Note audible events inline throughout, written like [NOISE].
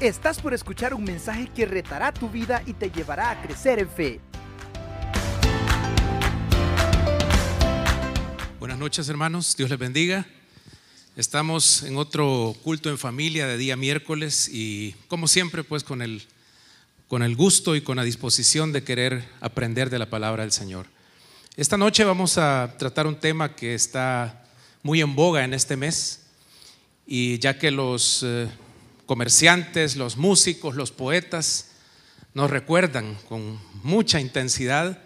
Estás por escuchar un mensaje que retará tu vida y te llevará a crecer en fe. Buenas noches hermanos, Dios les bendiga. Estamos en otro culto en familia de día miércoles y como siempre pues con el, con el gusto y con la disposición de querer aprender de la palabra del Señor. Esta noche vamos a tratar un tema que está muy en boga en este mes y ya que los eh, comerciantes, los músicos, los poetas nos recuerdan con mucha intensidad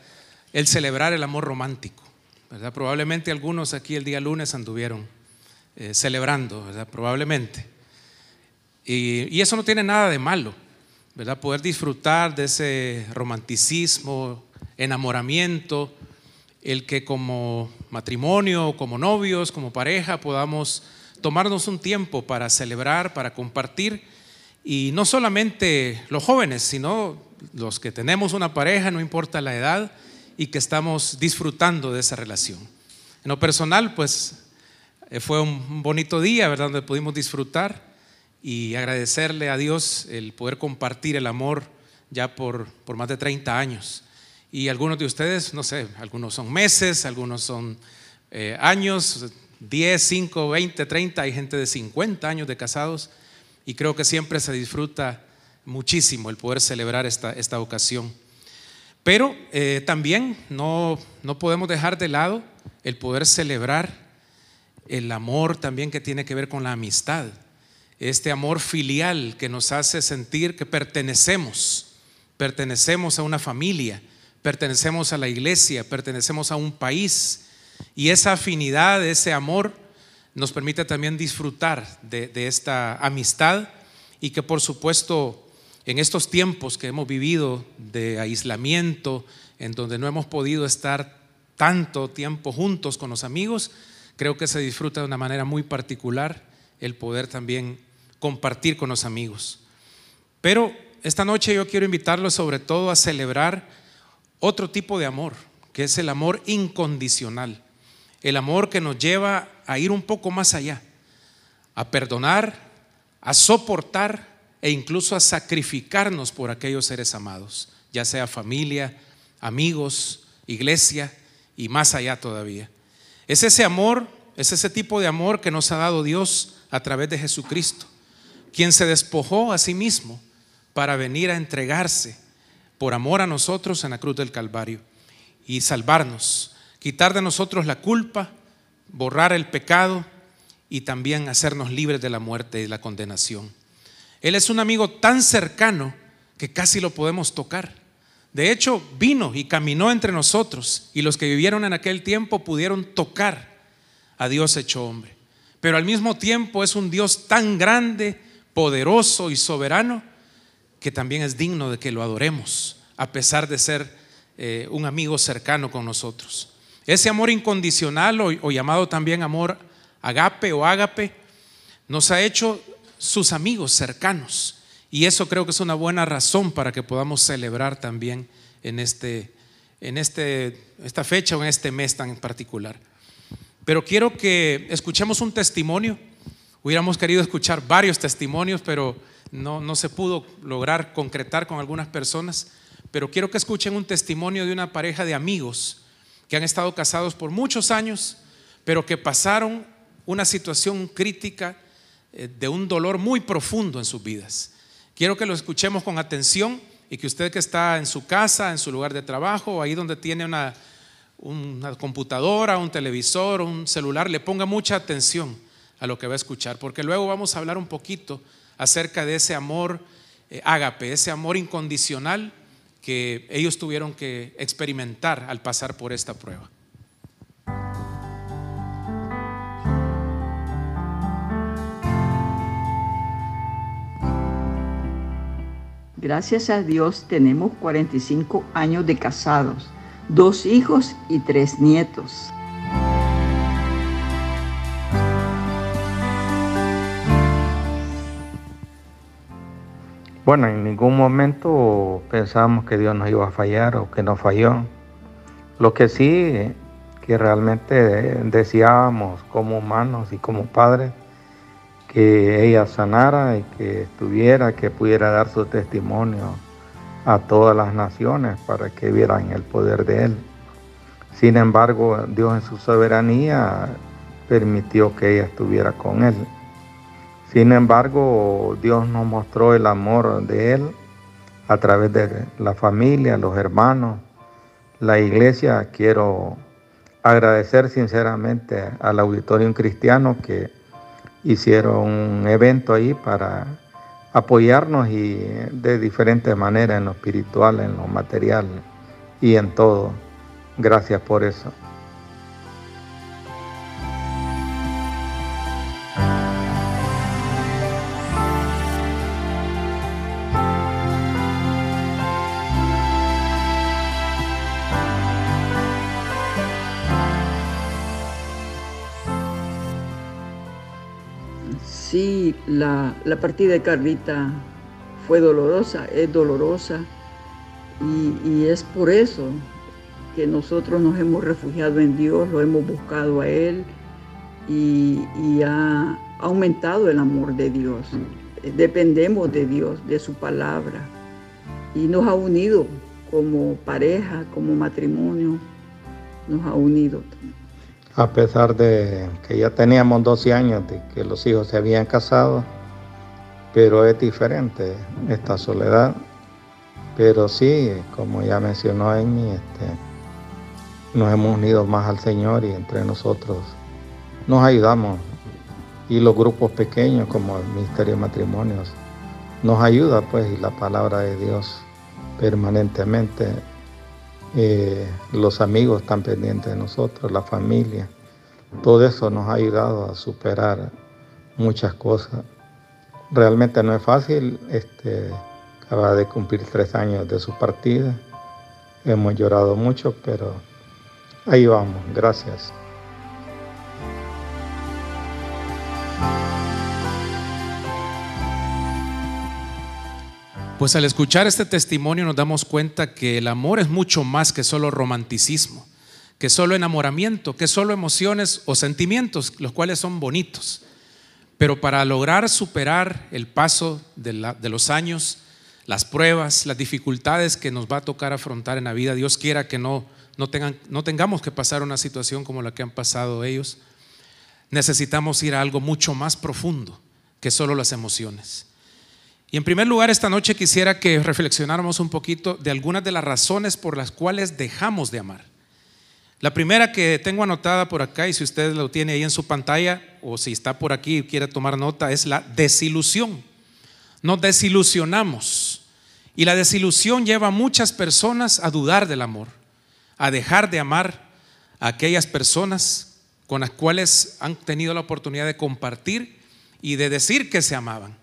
el celebrar el amor romántico. ¿verdad? Probablemente algunos aquí el día lunes anduvieron eh, celebrando, probablemente. Y, y, eso no tiene nada de malo, ¿verdad? Poder disfrutar de ese romanticismo, enamoramiento, el que como matrimonio, como novios, como pareja podamos tomarnos un tiempo para celebrar, para compartir, y no solamente los jóvenes, sino los que tenemos una pareja, no importa la edad, y que estamos disfrutando de esa relación. En lo personal, pues eh, fue un bonito día, ¿verdad?, donde pudimos disfrutar y agradecerle a Dios el poder compartir el amor ya por, por más de 30 años. Y algunos de ustedes, no sé, algunos son meses, algunos son eh, años, 10, 5, 20, 30, hay gente de 50 años de casados y creo que siempre se disfruta muchísimo el poder celebrar esta, esta ocasión. Pero eh, también no, no podemos dejar de lado el poder celebrar el amor también que tiene que ver con la amistad, este amor filial que nos hace sentir que pertenecemos, pertenecemos a una familia, pertenecemos a la iglesia, pertenecemos a un país y esa afinidad, ese amor nos permite también disfrutar de, esta amistad y que por supuesto en estos tiempos que hemos vivido de aislamiento, en donde no hemos podido estar tanto tiempo juntos con los amigos, creo que se disfruta de una manera muy particular el poder también compartir con los amigos. Pero esta noche yo quiero invitarlos sobre todo a celebrar otro tipo de amor, que es el amor incondicional, el amor que nos lleva a ir un poco más allá, a perdonar, a soportar e incluso a sacrificarnos por aquellos seres amados, ya sea familia, amigos, iglesia y más allá todavía. Es ese amor, es ese tipo de amor que nos ha dado Dios a través de Jesucristo, quien se despojó a sí mismo para venir a entregarse por amor a nosotros en la cruz del Calvario y salvarnos, quitar de nosotros la culpa, borrar el pecado y también hacernos libres de la muerte y la condenación. Él es un amigo tan cercano que casi lo podemos tocar. De hecho, vino y caminó entre nosotros y los que vivieron en aquel tiempo pudieron tocar a Dios hecho hombre. Pero al mismo tiempo es un Dios tan grande, poderoso y soberano que también es digno de que lo adoremos, a pesar de ser eh, un amigo cercano con nosotros. Ese amor incondicional o, llamado también amor agape o ágape nos ha hecho sus amigos cercanos. Y eso creo que es una buena razón para que podamos celebrar también en, este, en este, esta fecha o en este mes tan particular. Pero quiero que escuchemos un testimonio. Hubiéramos querido escuchar varios testimonios, pero no, se pudo lograr concretar con algunas personas, pero quiero que escuchen un testimonio de una pareja de amigos que han estado casados por muchos años, pero que pasaron una situación crítica eh, de un dolor muy profundo en sus vidas. Quiero que lo escuchemos con atención y que usted que está en su casa, en su lugar de trabajo, ahí donde tiene una, una computadora, un televisor, un celular, le ponga mucha atención a lo que va a escuchar, porque luego vamos a hablar un poquito acerca de ese amor eh, ágape, ese amor incondicional que ellos tuvieron que experimentar al pasar por esta prueba. Gracias a Dios tenemos 45 años de casados, dos hijos y tres nietos. Bueno, en ningún momento pensábamos que Dios nos iba a fallar o que nos falló. Lo que sí, que realmente deseábamos como humanos y como padres, que ella sanara y que estuviera, que pudiera dar su testimonio a todas las naciones para que vieran el poder de Él. Sin embargo, Dios en su soberanía permitió que ella estuviera con Él. Sin embargo, Dios nos mostró el amor de Él a través de la familia, los hermanos, la iglesia. Quiero agradecer sinceramente al Auditorium Cristiano que hicieron un evento ahí para apoyarnos y de diferentes maneras en lo espiritual, en lo material y en todo. Gracias por eso. La, partida de Carlita fue dolorosa, es dolorosa y, es por eso que nosotros nos hemos refugiado en Dios, lo hemos buscado a Él y, y ha aumentado el amor de Dios. Dependemos de Dios, de su palabra y nos ha unido como pareja, como matrimonio, nos ha unido a pesar de que ya teníamos 12 años de que los hijos se habían casado, pero es diferente esta soledad. Pero sí, como ya mencionó Amy, este, nos hemos unido más al Señor y entre nosotros nos ayudamos. Y los grupos pequeños como el Ministerio de Matrimonios nos ayuda pues y la palabra de Dios permanentemente eh, los amigos están pendientes de nosotros, la familia. Todo eso nos ha ayudado a superar muchas cosas. Realmente no es fácil. Este, acaba de cumplir tres años de su partida. Hemos llorado mucho, pero ahí vamos. Gracias. Pues al escuchar este testimonio nos damos cuenta que el amor es mucho más que solo romanticismo, que solo enamoramiento, que solo emociones o sentimientos, los cuales son bonitos. Pero para lograr superar el paso de, los años, las pruebas, las dificultades que nos va a tocar afrontar en la vida, Dios quiera que no, no, tengan, no tengamos que pasar una situación como la que han pasado ellos, necesitamos ir a algo mucho más profundo que solo las emociones. Y en primer lugar, esta noche quisiera que reflexionáramos un poquito de algunas de las razones por las cuales dejamos de amar. La primera que tengo anotada por acá, y si usted lo tiene ahí en su pantalla, o si está por aquí y quiere tomar nota, es la desilusión. Nos desilusionamos. Y la desilusión lleva a muchas personas a dudar del amor, a dejar de amar a aquellas personas con las cuales han tenido la oportunidad de compartir y de decir que se amaban.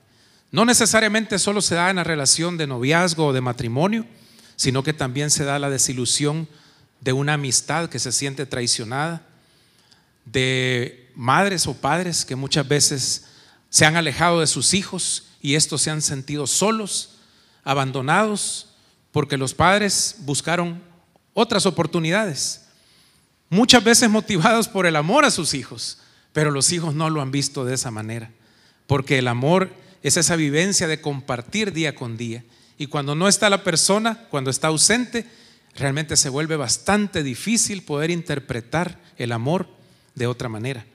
No necesariamente solo se da en la relación de noviazgo o de matrimonio, sino que también se da la desilusión de una amistad que se siente traicionada, de madres o padres que muchas veces se han alejado de sus hijos y estos se han sentido solos, abandonados, porque los padres buscaron otras oportunidades, muchas veces motivados por el amor a sus hijos, pero los hijos no lo han visto de esa manera, porque el amor es esa vivencia de compartir día con día. Y cuando no está la persona, cuando está ausente, realmente se vuelve bastante difícil poder interpretar el amor de otra manera.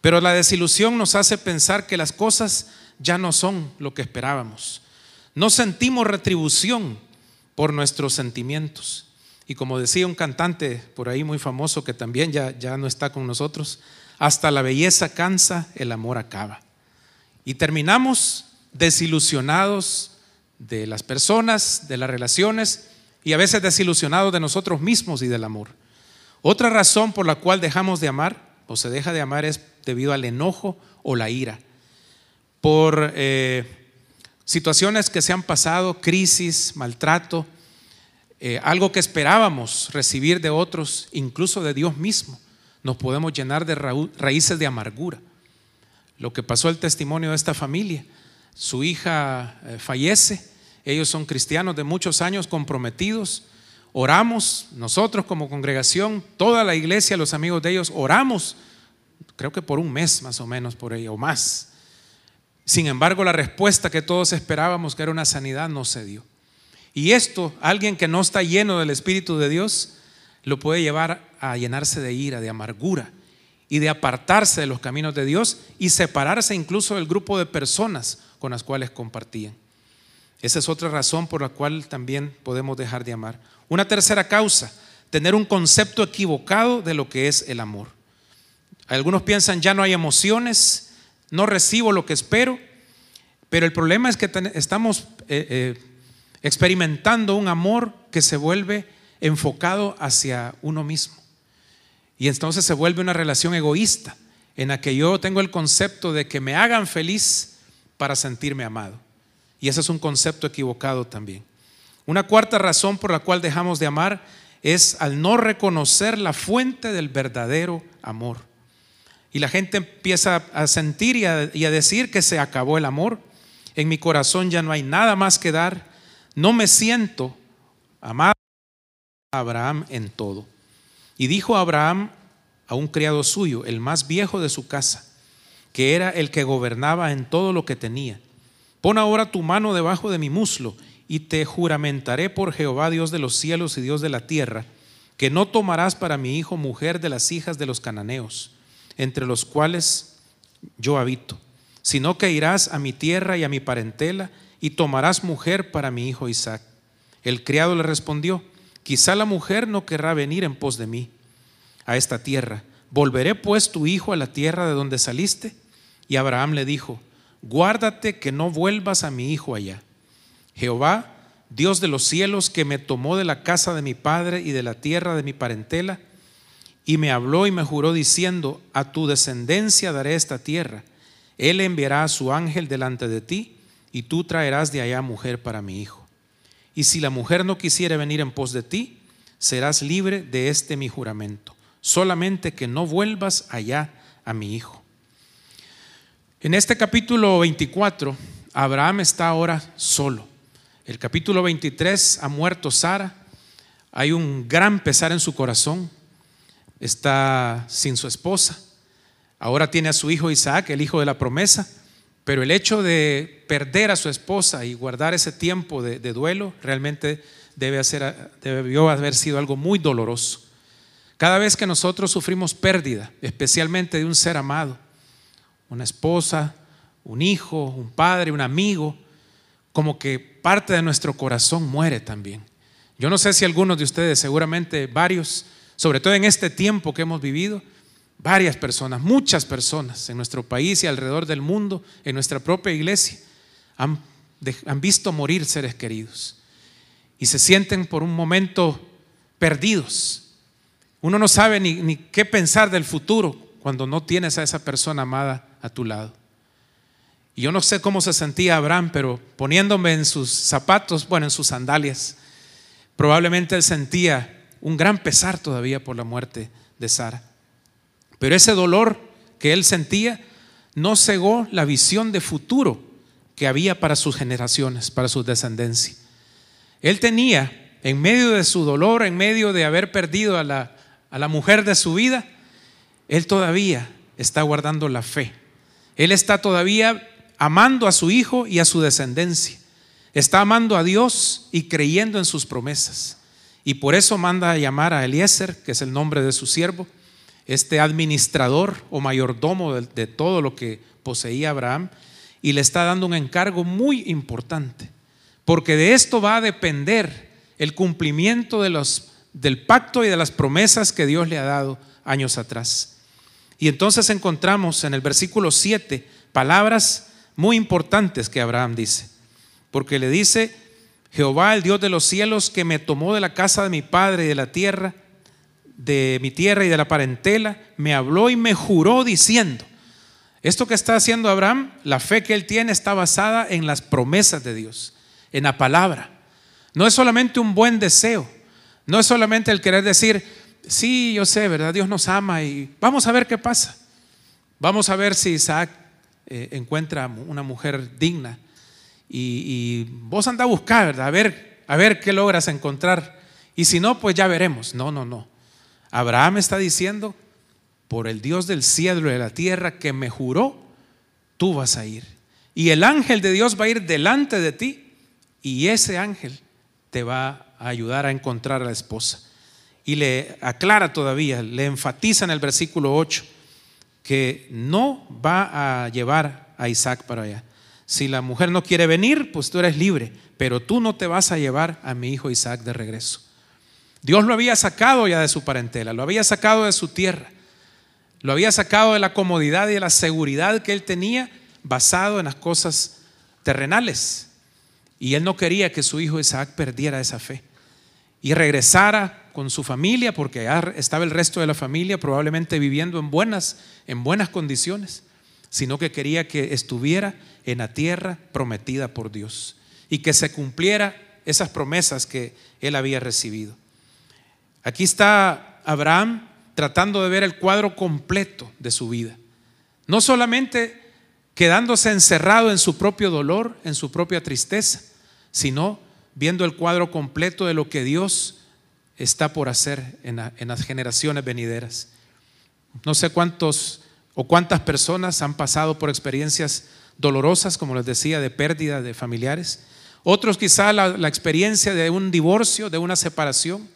Pero la desilusión nos hace pensar que las cosas ya no son lo que esperábamos. No sentimos retribución por nuestros sentimientos. Y como decía un cantante por ahí muy famoso que también ya, ya no está con nosotros, hasta la belleza cansa, el amor acaba. Y terminamos desilusionados de las personas, de las relaciones y a veces desilusionados de nosotros mismos y del amor. Otra razón por la cual dejamos de amar o se deja de amar es debido al enojo o la ira. Por eh, situaciones que se han pasado, crisis, maltrato, eh, algo que esperábamos recibir de otros, incluso de Dios mismo, nos podemos llenar de raíces de amargura lo que pasó el testimonio de esta familia. Su hija eh, fallece, ellos son cristianos de muchos años comprometidos. Oramos, nosotros como congregación, toda la iglesia, los amigos de ellos, oramos, creo que por un mes más o menos por ella o más. Sin embargo, la respuesta que todos esperábamos, que era una sanidad, no se dio. Y esto, alguien que no está lleno del Espíritu de Dios, lo puede llevar a llenarse de ira, de amargura y de apartarse de los caminos de Dios y separarse incluso del grupo de personas con las cuales compartían. Esa es otra razón por la cual también podemos dejar de amar. Una tercera causa, tener un concepto equivocado de lo que es el amor. Algunos piensan, ya no hay emociones, no recibo lo que espero, pero el problema es que estamos eh, eh, experimentando un amor que se vuelve enfocado hacia uno mismo. Y entonces se vuelve una relación egoísta en la que yo tengo el concepto de que me hagan feliz para sentirme amado. Y ese es un concepto equivocado también. Una cuarta razón por la cual dejamos de amar es al no reconocer la fuente del verdadero amor. Y la gente empieza a sentir y a, decir que se acabó el amor. En mi corazón ya no hay nada más que dar. No me siento amado a Abraham en todo. Y dijo Abraham a un criado suyo, el más viejo de su casa, que era el que gobernaba en todo lo que tenía. Pon ahora tu mano debajo de mi muslo y te juramentaré por Jehová, Dios de los cielos y Dios de la tierra, que no tomarás para mi hijo mujer de las hijas de los cananeos, entre los cuales yo habito, sino que irás a mi tierra y a mi parentela y tomarás mujer para mi hijo Isaac. El criado le respondió, Quizá la mujer no querrá venir en pos de mí a esta tierra. ¿Volveré pues tu hijo a la tierra de donde saliste? Y Abraham le dijo, guárdate que no vuelvas a mi hijo allá. Jehová, Dios de los cielos, que me tomó de la casa de mi padre y de la tierra de mi parentela, y me habló y me juró diciendo, a tu descendencia daré esta tierra. Él enviará a su ángel delante de ti, y tú traerás de allá mujer para mi hijo. Y si la mujer no quisiere venir en pos de ti, serás libre de este mi juramento. Solamente que no vuelvas allá a mi hijo. En este capítulo 24, Abraham está ahora solo. El capítulo 23 ha muerto Sara. Hay un gran pesar en su corazón. Está sin su esposa. Ahora tiene a su hijo Isaac, el hijo de la promesa. Pero el hecho de perder a su esposa y guardar ese tiempo de, duelo realmente debe debió haber sido algo muy doloroso. Cada vez que nosotros sufrimos pérdida, especialmente de un ser amado, una esposa, un hijo, un padre, un amigo, como que parte de nuestro corazón muere también. Yo no sé si algunos de ustedes, seguramente varios, sobre todo en este tiempo que hemos vivido, varias personas, muchas personas en nuestro país y alrededor del mundo, en nuestra propia iglesia, han, visto morir seres queridos y se sienten por un momento perdidos. Uno no sabe ni, ni qué pensar del futuro cuando no tienes a esa persona amada a tu lado. Y yo no sé cómo se sentía Abraham, pero poniéndome en sus zapatos, bueno, en sus sandalias, probablemente él sentía un gran pesar todavía por la muerte de Sara. Pero ese dolor que él sentía no cegó la visión de futuro que había para sus generaciones, para su descendencia. Él tenía, en medio de su dolor, en medio de haber perdido a la, a la mujer de su vida, él todavía está guardando la fe. Él está todavía amando a su hijo y a su descendencia. Está amando a Dios y creyendo en sus promesas. Y por eso manda a llamar a Eliezer, que es el nombre de su siervo, este administrador o mayordomo de, todo lo que poseía Abraham, y le está dando un encargo muy importante, porque de esto va a depender el cumplimiento del pacto y de las promesas que Dios le ha dado años atrás. Y entonces encontramos en el versículo 7 palabras muy importantes que Abraham dice, porque le dice, Jehová, el Dios de los cielos, que me tomó de la casa de mi padre y de la tierra, de mi tierra y de la parentela, me habló y me juró diciendo, esto que está haciendo Abraham, la fe que él tiene está basada en las promesas de Dios, en la palabra. No es solamente un buen deseo, no es solamente el querer decir, sí, yo sé, ¿verdad? Dios nos ama y vamos a ver qué pasa. Vamos a ver si Isaac eh, encuentra una mujer digna y, vos anda a buscar, ¿verdad? A ver, a ver qué logras encontrar. Y si no, pues ya veremos. No, no, no. Abraham está diciendo, por el Dios del cielo y de la tierra que me juró, tú vas a ir. y el ángel de Dios va a ir delante de ti y ese ángel te va a ayudar a encontrar a la esposa. Y le aclara todavía, le enfatiza en el versículo 8 que no va a llevar a Isaac para allá. Si la mujer no quiere venir, pues tú eres libre, pero tú no te vas a llevar a mi hijo Isaac de regreso. Dios lo había sacado ya de su parentela, lo había sacado de su tierra, lo había sacado de la comodidad y de la seguridad que él tenía basado en las cosas terrenales. Y él no quería que su hijo Isaac perdiera esa fe y regresara con su familia, porque ya estaba el resto de la familia probablemente viviendo en buenas, en buenas condiciones, sino que quería que estuviera en la tierra prometida por Dios y que se cumpliera esas promesas que él había recibido. Aquí está Abraham tratando de ver el cuadro completo de su vida. No solamente quedándose encerrado en su propio dolor, en su propia tristeza, sino viendo el cuadro completo de lo que Dios está por hacer en, las generaciones venideras. No sé cuántos o cuántas personas han pasado por experiencias dolorosas, como les decía, de pérdida de familiares. Otros quizá la experiencia de un divorcio, de una separación.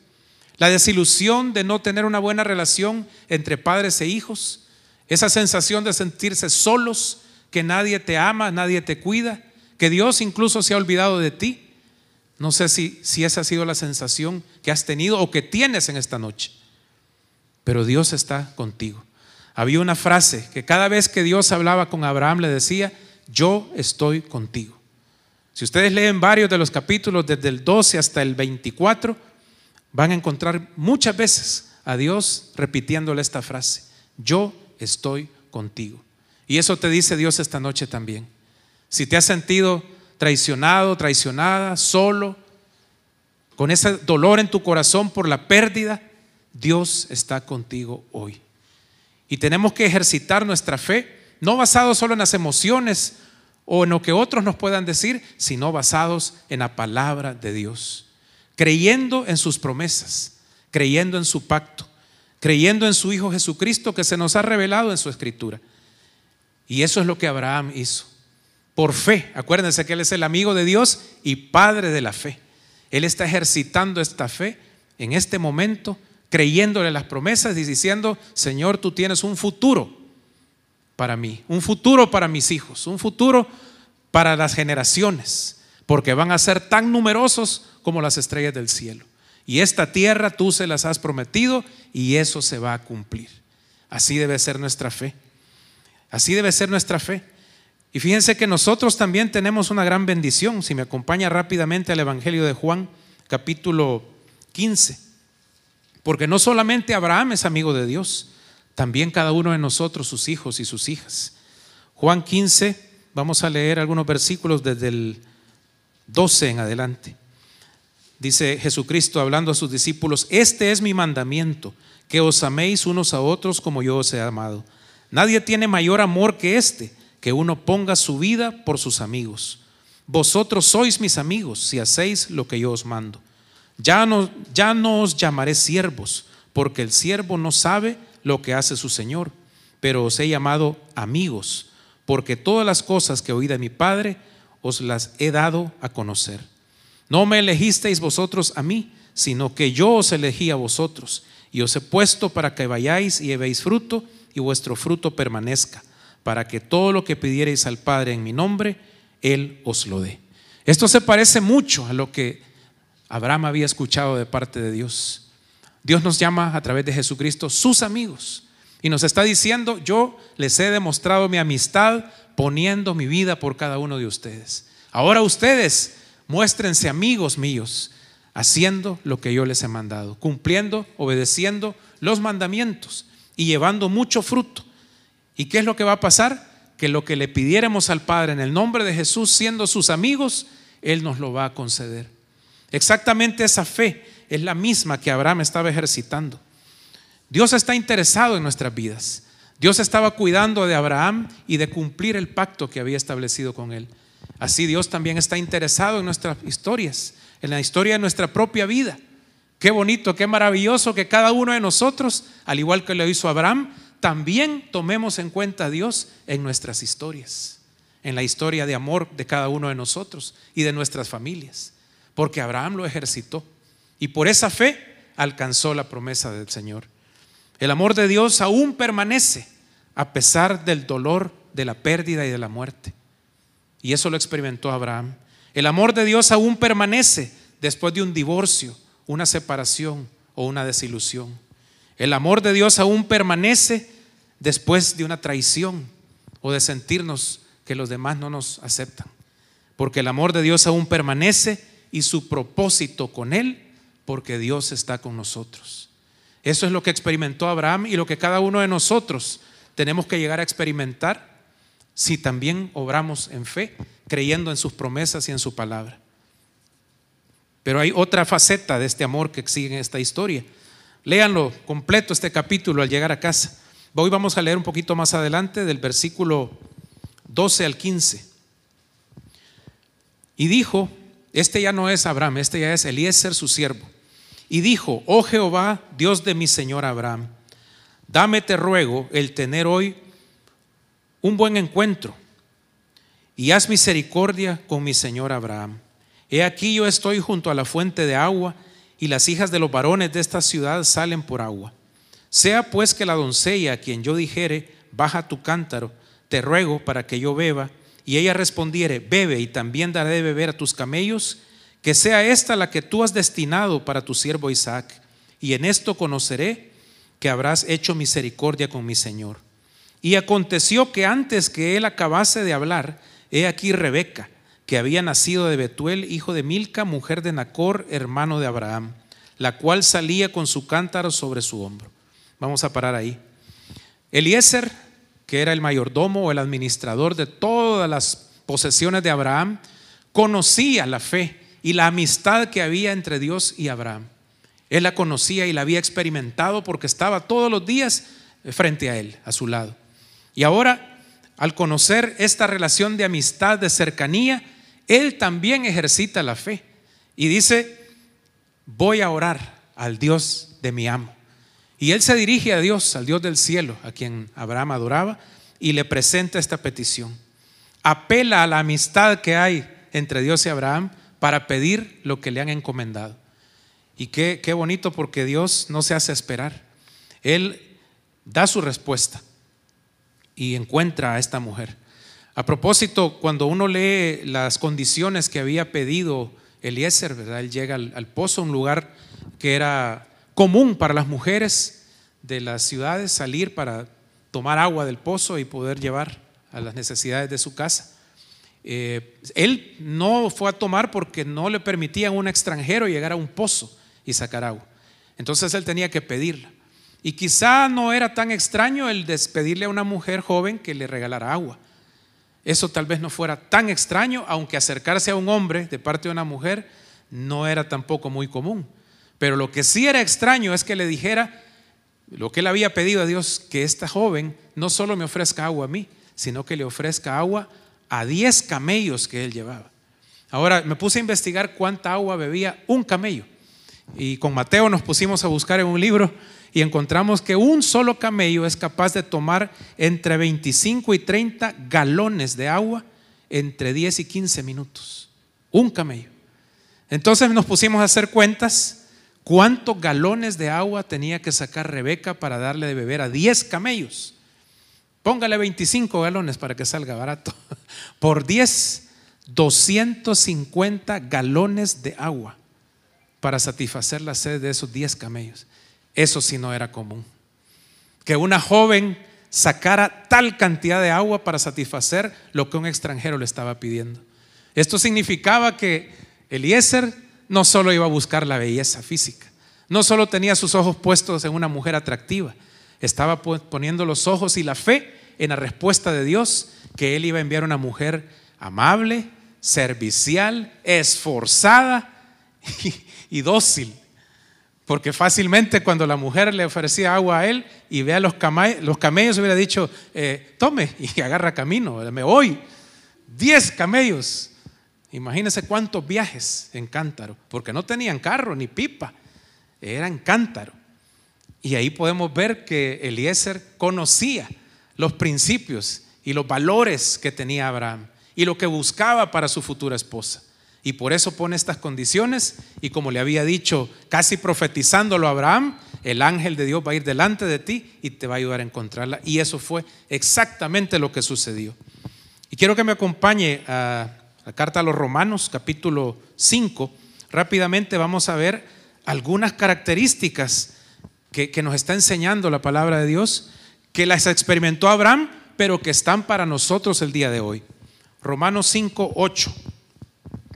La desilusión de no tener una buena relación entre padres e hijos. Esa sensación de sentirse solos, que nadie te ama, nadie te cuida, que Dios incluso se ha olvidado de ti. No sé si, si esa ha sido la sensación que has tenido o que tienes en esta noche, pero Dios está contigo. Había una frase que cada vez que Dios hablaba con Abraham le decía, yo estoy contigo. Si ustedes leen varios de los capítulos desde el 12 hasta el 24, van a encontrar muchas veces a Dios repitiéndole esta frase, yo estoy contigo. Y eso te dice Dios esta noche también. Si te has sentido traicionado, traicionada, solo, con ese dolor en tu corazón por la pérdida, Dios está contigo hoy. Y tenemos que ejercitar nuestra fe, no basado solo en las emociones o en lo que otros nos puedan decir, sino basados en la palabra de Dios, creyendo en sus promesas, creyendo en su pacto, creyendo en su Hijo Jesucristo que se nos ha revelado en su escritura. Y eso es lo que Abraham hizo. Por fe. Acuérdense que Él es el amigo de Dios y Padre de la fe. Él está ejercitando esta fe en este momento, creyéndole las promesas y diciendo, Señor, tú tienes un futuro para mí, un futuro para mis hijos, un futuro para las generaciones, porque van a ser tan numerosos como las estrellas del cielo. Y esta tierra tú se las has prometido y eso se va a cumplir. Así debe ser nuestra fe. Así debe ser nuestra fe. Y fíjense que nosotros también tenemos una gran bendición. Si me acompaña rápidamente al Evangelio de Juan, capítulo 15. Porque no solamente Abraham es amigo de Dios, también cada uno de nosotros, sus hijos y sus hijas. Juan 15, vamos a leer algunos versículos desde el 12 en adelante. Dice Jesucristo hablando a sus discípulos, este es mi mandamiento, que os améis unos a otros como yo os he amado. Nadie tiene mayor amor que este, que uno ponga su vida por sus amigos. Vosotros sois mis amigos si hacéis lo que yo os mando. Ya no, ya no os llamaré siervos, porque el siervo no sabe lo que hace su Señor, pero os he llamado amigos, porque todas las cosas que oí de mi Padre os las he dado a conocer. No me elegisteis vosotros a mí, sino que yo os elegí a vosotros, y os he puesto para que vayáis y llevéis fruto, y vuestro fruto permanezca, para que todo lo que pidierais al Padre en mi nombre, Él os lo dé. Esto se parece mucho a lo que Abraham había escuchado de parte de Dios. Dios nos llama a través de Jesucristo sus amigos y nos está diciendo, yo les he demostrado mi amistad poniendo mi vida por cada uno de ustedes. Ahora ustedes muéstrense amigos míos, haciendo lo que yo les he mandado, cumpliendo, obedeciendo los mandamientos y llevando mucho fruto. ¿Y qué es lo que va a pasar? Que lo que le pidiéramos al Padre en el nombre de Jesús, siendo sus amigos, Él nos lo va a conceder. Exactamente esa fe es la misma que Abraham estaba ejercitando. Dios está interesado en nuestras vidas. Dios estaba cuidando de Abraham y de cumplir el pacto que había establecido con él. Así Dios también está interesado en nuestras historias, en la historia de nuestra propia vida. Qué bonito, qué maravilloso que cada uno de nosotros, al igual que lo hizo Abraham, también tomemos en cuenta a Dios en nuestras historias, en la historia de amor de cada uno de nosotros y de nuestras familias, porque Abraham lo ejercitó y por esa fe alcanzó la promesa del Señor. El amor de Dios aún permanece a pesar del dolor, de la pérdida y de la muerte. Y eso lo experimentó Abraham. El amor de Dios aún permanece después de un divorcio, una separación o una desilusión. El amor de Dios aún permanece después de una traición o de sentirnos que los demás no nos aceptan. Porque el amor de Dios aún permanece y su propósito con Él, porque Dios está con nosotros. Eso es lo que experimentó Abraham y lo que cada uno de nosotros tenemos que llegar a experimentar si también obramos en fe, creyendo en sus promesas y en su palabra. Pero hay otra faceta de este amor que sigue en esta historia. Léanlo completo este capítulo al llegar a casa. Hoy vamos a leer un poquito más adelante del versículo 12 al 15. Y dijo, este ya no es Abraham, este ya es Eliezer su siervo. Y dijo, oh Jehová, Dios de mi señor Abraham, dame te ruego el tener hoy un buen encuentro y haz misericordia con mi señor Abraham. He aquí yo estoy junto a la fuente de agua y las hijas de los varones de esta ciudad salen por agua. Sea pues que la doncella a quien yo dijere, baja tu cántaro, te ruego para que yo beba, y ella respondiere, bebe y también daré de beber a tus camellos, que sea esta la que tú has destinado para tu siervo Isaac, y en esto conoceré que habrás hecho misericordia con mi Señor. Y aconteció que antes que él acabase de hablar, he aquí Rebeca, que había nacido de Betuel, hijo de Milca, mujer de Nacor, hermano de Abraham, la cual salía con su cántaro sobre su hombro. Vamos a parar ahí. Eliezer, que era el mayordomo o el administrador de todas las posesiones de Abraham, conocía la fe y la amistad que había entre Dios y Abraham. Él la conocía y la había experimentado porque estaba todos los días frente a él, a su lado. Y ahora, al conocer esta relación de amistad, de cercanía, él también ejercita la fe y dice, voy a orar al Dios de mi amo. Y él se dirige a Dios, al Dios del cielo, a quien Abraham adoraba, y le presenta esta petición. Apela a la amistad que hay entre Dios y Abraham para pedir lo que le han encomendado. Y qué, qué bonito porque Dios no se hace esperar. Él da su respuesta y encuentra a esta mujer. A propósito, cuando uno lee las condiciones que había pedido Eliezer, ¿verdad? Él llega al, pozo, un lugar que era común para las mujeres de las ciudades salir para tomar agua del pozo y poder llevar a las necesidades de su casa. Eh, él no fue a tomar porque no le permitían a un extranjero llegar a un pozo y sacar agua. Entonces él tenía que pedirla. Y quizá no era tan extraño el despedirle a una mujer joven que le regalara agua. Eso tal vez no fuera tan extraño, aunque acercarse a un hombre de parte de una mujer no era tampoco muy común. Pero lo que sí era extraño es que le dijera lo que él había pedido a Dios, que esta joven no solo me ofrezca agua a mí, sino que le ofrezca agua a 10 camellos que él llevaba. Ahora me puse a investigar cuánta agua bebía un camello. Y con Mateo nos pusimos a buscar en un libro y encontramos que un solo camello es capaz de tomar entre 25 y 30 galones de agua entre 10 y 15 minutos. Un camello. Entonces nos pusimos a hacer cuentas cuántos galones de agua tenía que sacar Rebeca para darle de beber a 10 camellos. Póngale 25 galones para que salga barato. [LAUGHS] Por 10, 250 galones de agua para satisfacer la sed de esos 10 camellos. Eso sí no era común. Que una joven sacara tal cantidad de agua para satisfacer lo que un extranjero le estaba pidiendo. Esto significaba que Eliezer no solo iba a buscar la belleza física, no solo tenía sus ojos puestos en una mujer atractiva, estaba poniendo los ojos y la fe en la respuesta de Dios que él iba a enviar una mujer amable, servicial, esforzada [LAUGHS] dócil. Porque fácilmente cuando la mujer le ofrecía agua a él y vea los, camellos, los camellos hubiera dicho, eh, tome [LAUGHS] y agarra camino, me voy. Diez camellos. Imagínense cuántos viajes en cántaro, porque no tenían carro ni pipa, eran cántaro. Y ahí podemos ver que Eliezer conocía los principios y los valores que tenía Abraham. y lo que buscaba para su futura esposa. Y por eso pone estas condiciones y como le había dicho, casi profetizándolo a Abraham, el ángel de Dios va a ir delante de ti y te va a ayudar a encontrarla. Y eso fue exactamente lo que sucedió. Y quiero que me acompañe a la carta a los Romanos, capítulo 5. Rápidamente vamos a ver algunas características que, que nos está enseñando la palabra de Dios, que las experimentó Abraham, pero que están para nosotros el día de hoy. Romanos 5, 8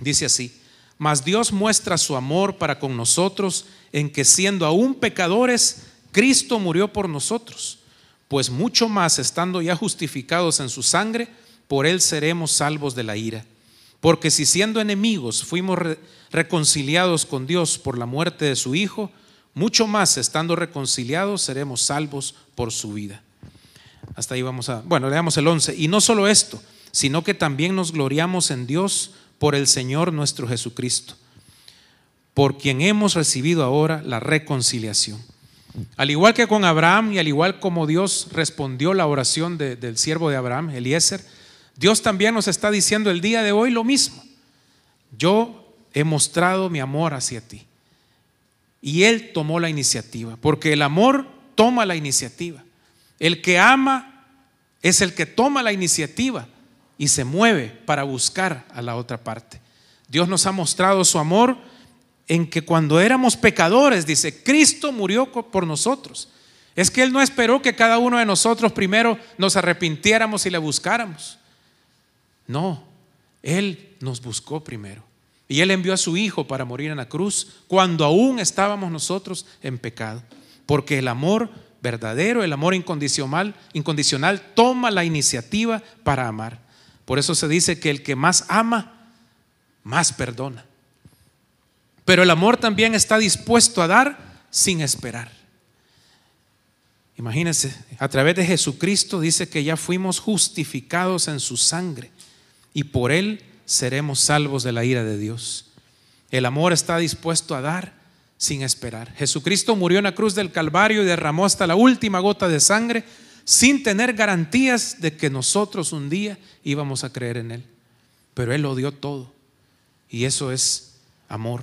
dice así, mas Dios muestra su amor para con nosotros en que siendo aún pecadores, Cristo murió por nosotros, pues mucho más estando ya justificados en su sangre, por él seremos salvos de la ira. Porque si siendo enemigos fuimos reconciliados con Dios por la muerte de su Hijo, mucho más estando reconciliados seremos salvos por su vida. Hasta ahí vamos a, bueno, leamos el 11. Y no solo esto, sino que también nos gloriamos en Dios por el Señor nuestro Jesucristo, por quien hemos recibido ahora la reconciliación. Al igual que con Abraham y al igual como Dios respondió la oración del siervo de Abraham, Eliezer, Dios también nos está diciendo el día de hoy lo mismo. Yo he mostrado mi amor hacia ti. Y Él tomó la iniciativa, porque el amor toma la iniciativa. El que ama es el que toma la iniciativa y se mueve para buscar a la otra parte. Dios nos ha mostrado su amor en que cuando éramos pecadores, dice, Cristo murió por nosotros. Es que Él no esperó que cada uno de nosotros primero nos arrepintiéramos y le buscáramos. No, Él nos buscó primero. Y Él envió a su Hijo para morir en la cruz cuando aún estábamos nosotros en pecado. Porque el amor verdadero, el amor incondicional, incondicional toma la iniciativa para amar. Por eso se dice que el que más ama, más perdona. Pero el amor también está dispuesto a dar sin esperar. Imagínense, a través de Jesucristo dice que ya fuimos justificados en su sangre y por él seremos salvos de la ira de Dios. El amor está dispuesto a dar sin esperar. Jesucristo murió en la cruz del Calvario y derramó hasta la última gota de sangre sin tener garantías de que nosotros un día íbamos a creer en Él. Pero Él lo dio todo. Y eso es amor.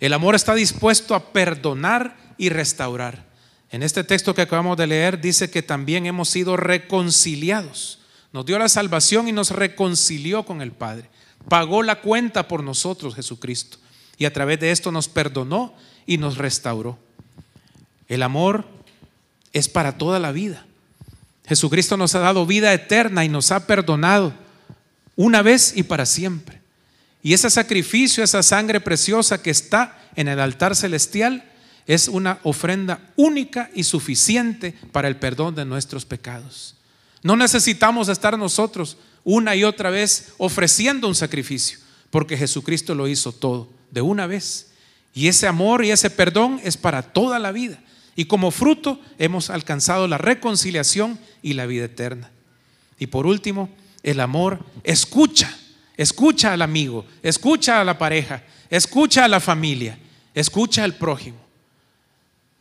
El amor está dispuesto a perdonar y restaurar. En este texto que acabamos de leer dice que también hemos sido reconciliados. Nos dio la salvación y nos reconcilió con el Padre. Pagó la cuenta por nosotros Jesucristo. Y a través de esto nos perdonó y nos restauró. El amor es para toda la vida. Jesucristo nos ha dado vida eterna y nos ha perdonado una vez y para siempre. Y ese sacrificio, esa sangre preciosa que está en el altar celestial, es una ofrenda única y suficiente para el perdón de nuestros pecados. No necesitamos estar nosotros una y otra vez ofreciendo un sacrificio, porque Jesucristo lo hizo todo de una vez. Y ese amor y ese perdón es para toda la vida. Y como fruto hemos alcanzado la reconciliación y la vida eterna. Y por último, el amor escucha, escucha al amigo, escucha a la pareja, escucha a la familia, escucha al prójimo.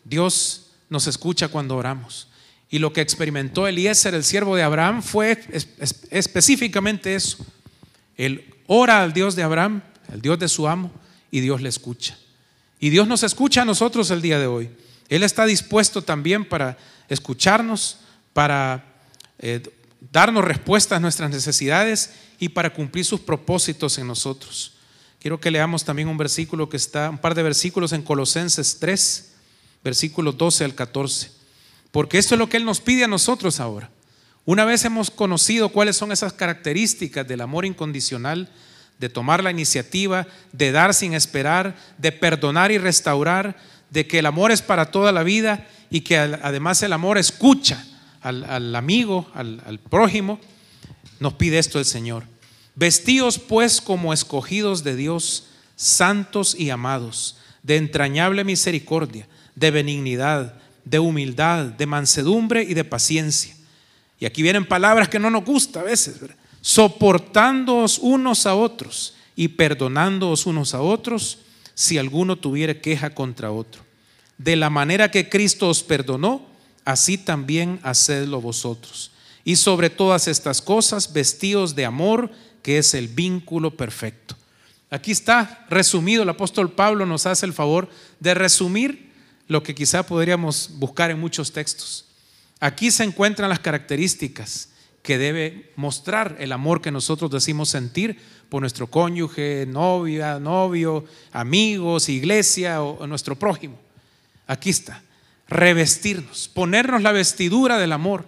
Dios nos escucha cuando oramos. Y lo que experimentó Eliezer, el siervo de Abraham, fue específicamente eso. Él ora al Dios de Abraham, el Dios de su amo, y Dios le escucha. Y Dios nos escucha a nosotros el día de hoy. Él está dispuesto también para escucharnos, para eh, darnos respuestas a nuestras necesidades y para cumplir sus propósitos en nosotros. Quiero que leamos también un versículo que está, un par de versículos en Colosenses 3, versículos 12 al 14. Porque esto es lo que Él nos pide a nosotros ahora. Una vez hemos conocido cuáles son esas características del amor incondicional, de tomar la iniciativa, de dar sin esperar, de perdonar y restaurar, de que el amor es para toda la vida y que además el amor escucha al, amigo, al, al prójimo, nos pide esto el Señor. Vestíos pues como escogidos de Dios, santos y amados, de entrañable misericordia, de benignidad, de humildad, de mansedumbre y de paciencia. Y aquí vienen palabras que no nos gusta a veces, soportándoos unos a otros y perdonándoos unos a otros si alguno tuviera queja contra otro. De la manera que Cristo os perdonó, así también hacedlo vosotros. Y sobre todas estas cosas, vestidos de amor, que es el vínculo perfecto. Aquí está resumido, el apóstol Pablo nos hace el favor de resumir lo que quizá podríamos buscar en muchos textos. Aquí se encuentran las características que debe mostrar el amor que nosotros decimos sentir por nuestro cónyuge, novia, novio, amigos, iglesia o, nuestro prójimo. Aquí está, revestirnos, ponernos la vestidura del amor,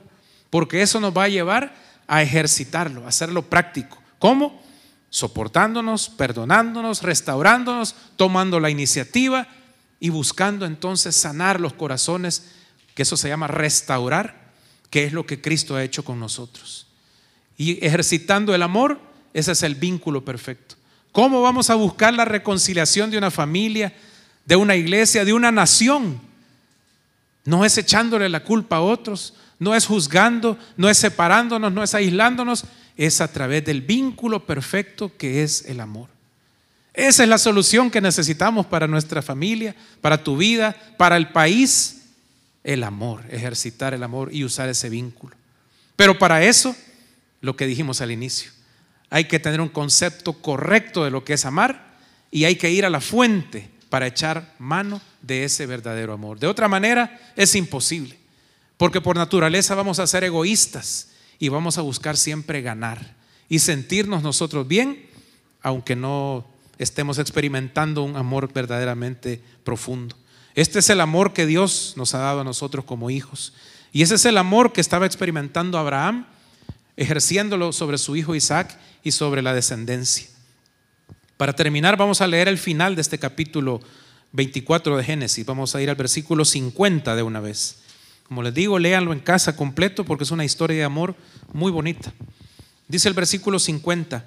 porque eso nos va a llevar a ejercitarlo, a hacerlo práctico. ¿Cómo? Soportándonos, perdonándonos, restaurándonos, tomando la iniciativa y buscando entonces sanar los corazones, que eso se llama restaurar que es lo que Cristo ha hecho con nosotros. Y ejercitando el amor, ese es el vínculo perfecto. ¿Cómo vamos a buscar la reconciliación de una familia, de una iglesia, de una nación? No es echándole la culpa a otros, no es juzgando, no es separándonos, no es aislándonos, es a través del vínculo perfecto que es el amor. Esa es la solución que necesitamos para nuestra familia, para tu vida, para el país el amor, ejercitar el amor y usar ese vínculo. Pero para eso, lo que dijimos al inicio, hay que tener un concepto correcto de lo que es amar y hay que ir a la fuente para echar mano de ese verdadero amor. De otra manera, es imposible, porque por naturaleza vamos a ser egoístas y vamos a buscar siempre ganar y sentirnos nosotros bien, aunque no estemos experimentando un amor verdaderamente profundo. Este es el amor que Dios nos ha dado a nosotros como hijos. Y ese es el amor que estaba experimentando Abraham, ejerciéndolo sobre su hijo Isaac y sobre la descendencia. Para terminar, vamos a leer el final de este capítulo 24 de Génesis. Vamos a ir al versículo 50 de una vez. Como les digo, léanlo en casa completo porque es una historia de amor muy bonita. Dice el versículo 50.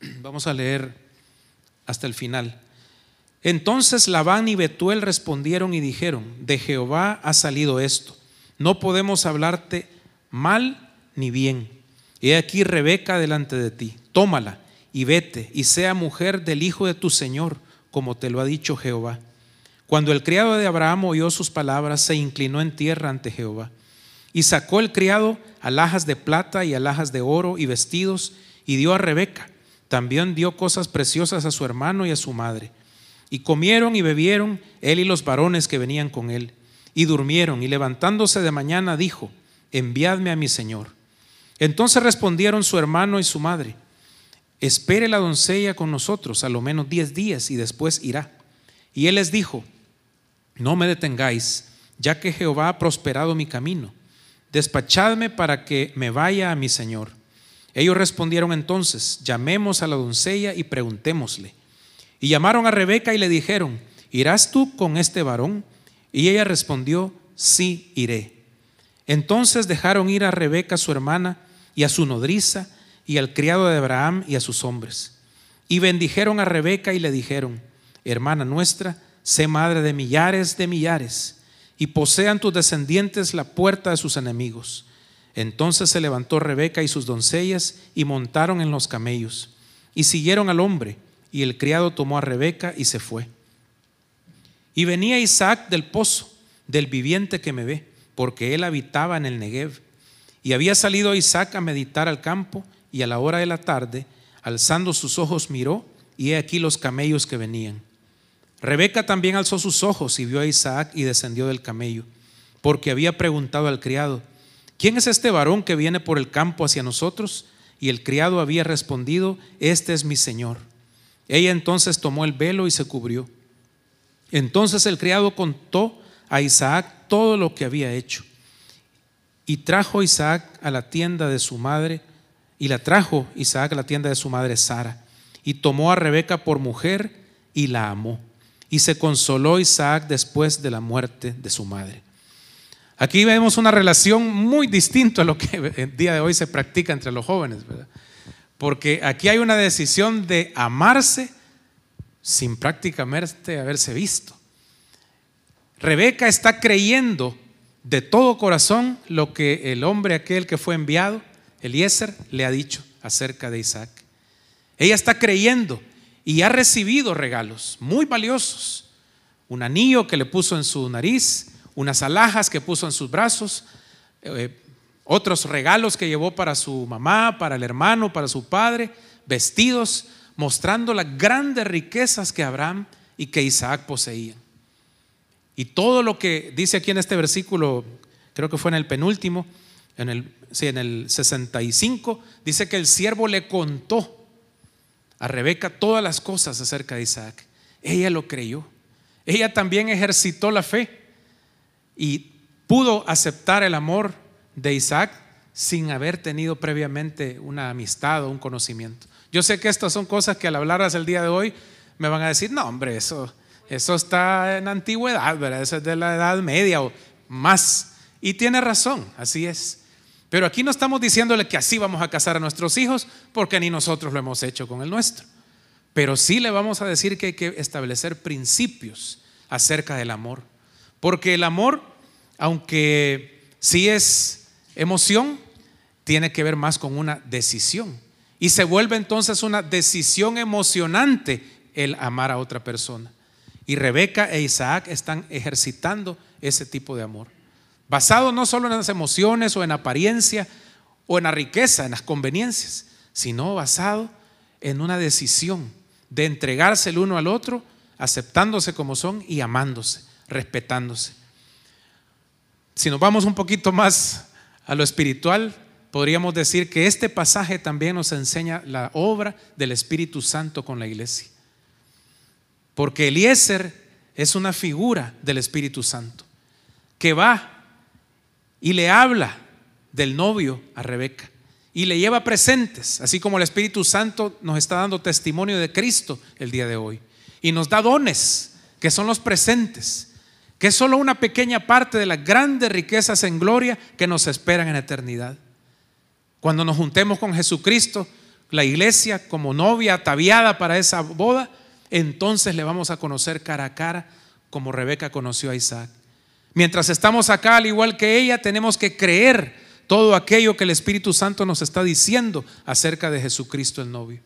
[CLEARS THROAT] Vamos a leer hasta el final. Entonces Labán y Betuel respondieron y dijeron, de Jehová ha salido esto, no podemos hablarte mal ni bien. He aquí Rebeca delante de ti, tómala y vete y sea mujer del hijo de tu Señor, como te lo ha dicho Jehová. Cuando el criado de Abraham oyó sus palabras, se inclinó en tierra ante Jehová. Y sacó el criado alhajas de plata y alhajas de oro y vestidos, y dio a Rebeca. También dio cosas preciosas a su hermano y a su madre. Y comieron y bebieron él y los varones que venían con él. Y durmieron, y levantándose de mañana dijo, enviadme a mi señor. Entonces respondieron su hermano y su madre, espere la doncella con nosotros a lo menos diez días y después irá. Y él les dijo, no me detengáis, ya que Jehová ha prosperado mi camino. Despachadme para que me vaya a mi señor. Ellos respondieron entonces, llamemos a la doncella y preguntémosle. Y llamaron a Rebeca y le dijeron, ¿irás tú con este varón? Y ella respondió, sí, iré. Entonces dejaron ir a Rebeca su hermana y a su nodriza y al criado de Abraham y a sus hombres. Y bendijeron a Rebeca y le dijeron, hermana nuestra, sé madre de millares de millares, y posean tus descendientes la puerta de sus enemigos. Entonces se levantó Rebeca y sus doncellas y montaron en los camellos, y siguieron al hombre y el criado tomó a Rebeca y se fue. Y venía Isaac del pozo, del viviente que me ve, porque él habitaba en el Negev. Y había salido Isaac a meditar al campo, y a la hora de la tarde, alzando sus ojos, miró, y he aquí los camellos que venían. Rebeca también alzó sus ojos y vio a Isaac y descendió del camello, porque había preguntado al criado, ¿quién es este varón que viene por el campo hacia nosotros? Y el criado había respondido, este es mi señor. Ella entonces tomó el velo y se cubrió. Entonces el criado contó a Isaac todo lo que había hecho. Y trajo Isaac a la tienda de su madre, y la trajo Isaac a la tienda de su madre Sara, y tomó a Rebeca por mujer y la amó. Y se consoló Isaac después de la muerte de su madre. Aquí vemos una relación muy distinta a lo que [LAUGHS] el día de hoy se practica entre los jóvenes. Porque aquí hay una decisión de amarse sin prácticamente haberse visto. Rebeca está creyendo de todo corazón lo que el hombre aquel que fue enviado, Eliezer, le ha dicho acerca de Isaac. Ella está creyendo y ha recibido regalos muy valiosos. Un anillo que le puso en su nariz, unas alhajas que puso en sus brazos, eh, otros regalos que llevó para su mamá, para el hermano, para su padre, vestidos, mostrando las grandes riquezas que Abraham y que Isaac poseían. Y todo lo que dice aquí en este versículo, creo que fue en el penúltimo, en el, sí, en el 65, dice que el siervo le contó a Rebeca todas las cosas acerca de Isaac. Ella lo creyó. Ella también ejercitó la fe y pudo aceptar el amor de Isaac sin haber tenido previamente una amistad o un conocimiento. Yo sé que estas son cosas que al hablarlas el día de hoy me van a decir, no, hombre, eso, eso está en antigüedad, ¿verdad? Eso es de la Edad Media o más. Y tiene razón, así es. Pero aquí no estamos diciéndole que así vamos a casar a nuestros hijos, porque ni nosotros lo hemos hecho con el nuestro. Pero sí le vamos a decir que hay que establecer principios acerca del amor. Porque el amor, aunque sí es emoción, tiene que ver más con una decisión. Y se vuelve entonces una decisión emocionante el amar a otra persona. Y Rebeca e Isaac están ejercitando ese tipo de amor. Basado no solo en las emociones o en apariencia o en la riqueza, en las conveniencias, sino basado en una decisión de entregarse el uno al otro, aceptándose como son y amándose, respetándose. Si nos vamos un poquito más a lo espiritual, podríamos decir que este pasaje también nos enseña la obra del Espíritu Santo con la iglesia. Porque Eliezer es una figura del Espíritu Santo que va y le habla del novio a Rebeca y le lleva presentes, así como el Espíritu Santo nos está dando testimonio de Cristo el día de hoy. Y nos da dones, que son los presentes, que es solo una pequeña parte de las grandes riquezas en gloria que nos esperan en eternidad. Cuando nos juntemos con Jesucristo, la iglesia como novia ataviada para esa boda, entonces le vamos a conocer cara a cara como Rebeca conoció a Isaac. Mientras estamos acá, al igual que ella, tenemos que creer todo aquello que el Espíritu Santo nos está diciendo acerca de Jesucristo el novio.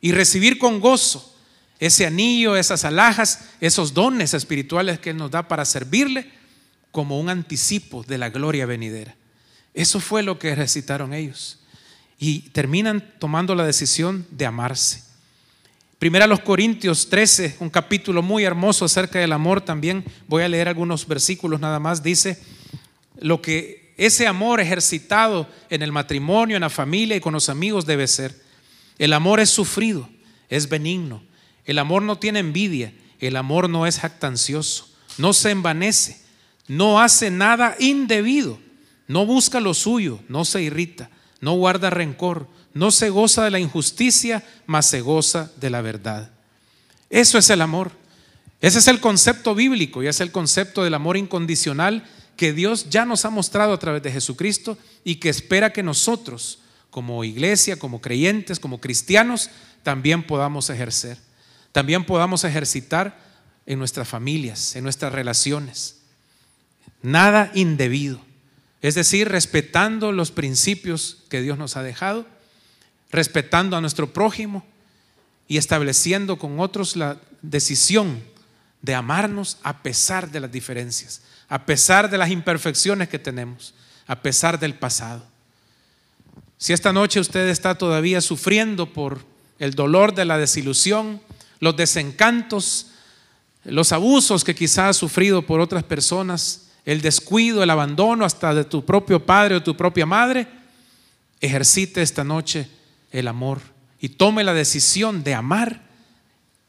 Y recibir con gozo ese anillo, esas alhajas, esos dones espirituales que Él nos da para servirle como un anticipo de la gloria venidera. Eso fue lo que recitaron ellos. Y terminan tomando la decisión de amarse. Primera los Corintios 13, un capítulo muy hermoso acerca del amor también. Voy a leer algunos versículos nada más. Dice lo que ese amor ejercitado en el matrimonio, en la familia y con los amigos debe ser. El amor es sufrido, es benigno. El amor no tiene envidia. El amor no es jactancioso. No se envanece. No hace nada indebido. No busca lo suyo. No se irrita. No guarda rencor no se goza de la injusticia, mas se goza de la verdad. Eso es el amor. Ese es el concepto bíblico y es el concepto del amor incondicional que Dios ya nos ha mostrado a través de Jesucristo y que espera que nosotros, como iglesia, como creyentes, como cristianos, también podamos ejercer. También podamos ejercitar en nuestras familias, en nuestras relaciones. Nada indebido. Es decir, respetando los principios que Dios nos ha dejado respetando a nuestro prójimo y estableciendo con otros la decisión de amarnos a pesar de las diferencias, a pesar de las imperfecciones que tenemos, a pesar del pasado. Si esta noche usted está todavía sufriendo por el dolor de la desilusión, los desencantos, los abusos que quizás ha sufrido por otras personas, el descuido, el abandono hasta de tu propio padre o tu propia madre, ejercite esta noche el amor y tome la decisión de amar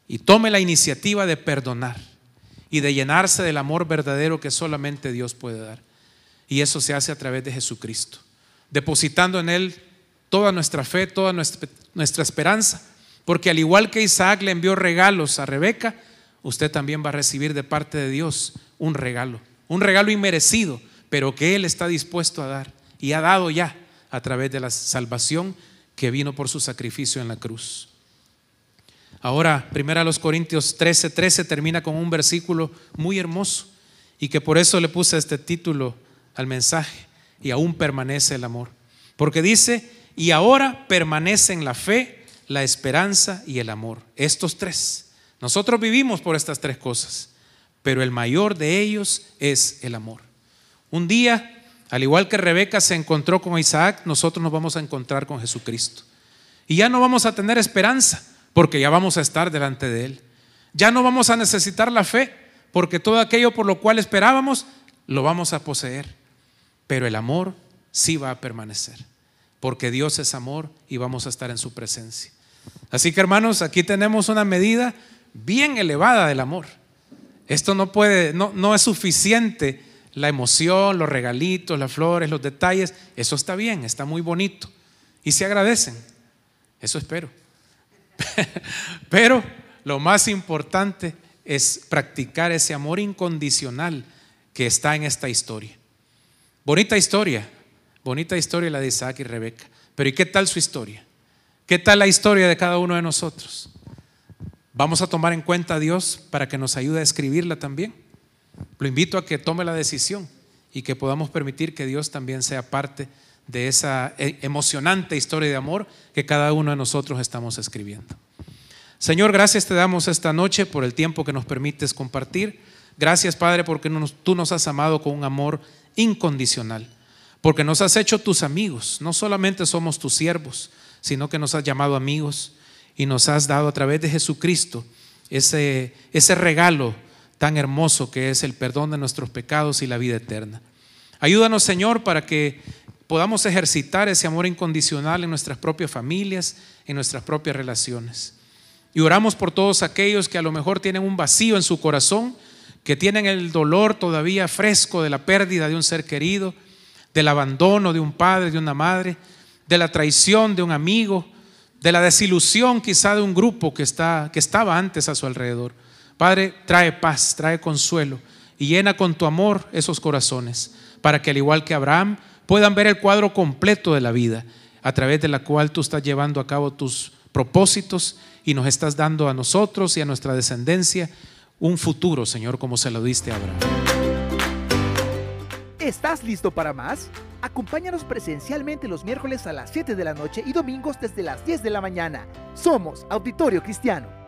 y tome la iniciativa de perdonar y de llenarse del amor verdadero que solamente Dios puede dar. Y eso se hace a través de Jesucristo, depositando en Él toda nuestra fe, toda nuestra, esperanza, porque al igual que Isaac le envió regalos a Rebeca, usted también va a recibir de parte de Dios un regalo, un regalo inmerecido, pero que Él está dispuesto a dar y ha dado ya a través de la salvación que vino por su sacrificio en la cruz. Ahora, primero a los Corintios 13, 13 termina con un versículo muy hermoso y que por eso le puse este título al mensaje, y aún permanece el amor. Porque dice, y ahora permanecen la fe, la esperanza y el amor. Estos tres. Nosotros vivimos por estas tres cosas, pero el mayor de ellos es el amor. Un día Al igual que Rebeca se encontró con Isaac, nosotros nos vamos a encontrar con Jesucristo. Y ya no vamos a tener esperanza, porque ya vamos a estar delante de Él. Ya no vamos a necesitar la fe, porque todo aquello por lo cual esperábamos, lo vamos a poseer. Pero el amor sí va a permanecer, porque Dios es amor y vamos a estar en su presencia. Así que hermanos, aquí tenemos una medida bien elevada del amor. Esto no puede, no, no es suficiente la emoción, los regalitos, las flores, los detalles. Eso está bien, está muy bonito. Y se agradecen. Eso espero. [LAUGHS] Pero lo más importante es practicar ese amor incondicional que está en esta historia. Bonita historia, bonita historia la de Isaac y Rebeca. Pero ¿y qué tal su historia? ¿Qué tal la historia de cada uno de nosotros? Vamos a tomar en cuenta a Dios para que nos ayude a escribirla también. Lo invito a que tome la decisión y que podamos permitir que Dios también sea parte de esa eh, emocionante historia de amor que cada uno de nosotros estamos escribiendo. Señor, gracias te damos esta noche por el tiempo que nos permites compartir. Gracias, Padre, porque tú nos has amado con un amor incondicional, porque nos has hecho tus amigos. No solamente somos tus siervos, sino que nos has llamado amigos y nos has dado a través de Jesucristo ese, ese regalo tan hermoso que es el perdón de nuestros pecados y la vida eterna. Ayúdanos, Señor, para que podamos ejercitar ese amor incondicional en nuestras propias familias, en nuestras propias relaciones. Y oramos por todos aquellos que a lo mejor tienen un vacío en su corazón, que tienen el dolor todavía fresco de la pérdida de un ser querido, del abandono de un padre, de una madre, de la traición de un amigo, de la desilusión quizá de un grupo que, está, que estaba antes a su alrededor. Padre, trae paz, trae consuelo y llena con tu amor esos corazones, para que al igual que Abraham puedan ver el cuadro completo de la vida, a través de la cual tú estás llevando a cabo tus propósitos y nos estás dando a nosotros y a nuestra descendencia un futuro, Señor, como se lo diste a Abraham. ¿Estás listo para más? Acompáñanos presencialmente los miércoles a las 7 de la noche y domingos desde las 10 de la mañana. Somos Auditorio Cristiano.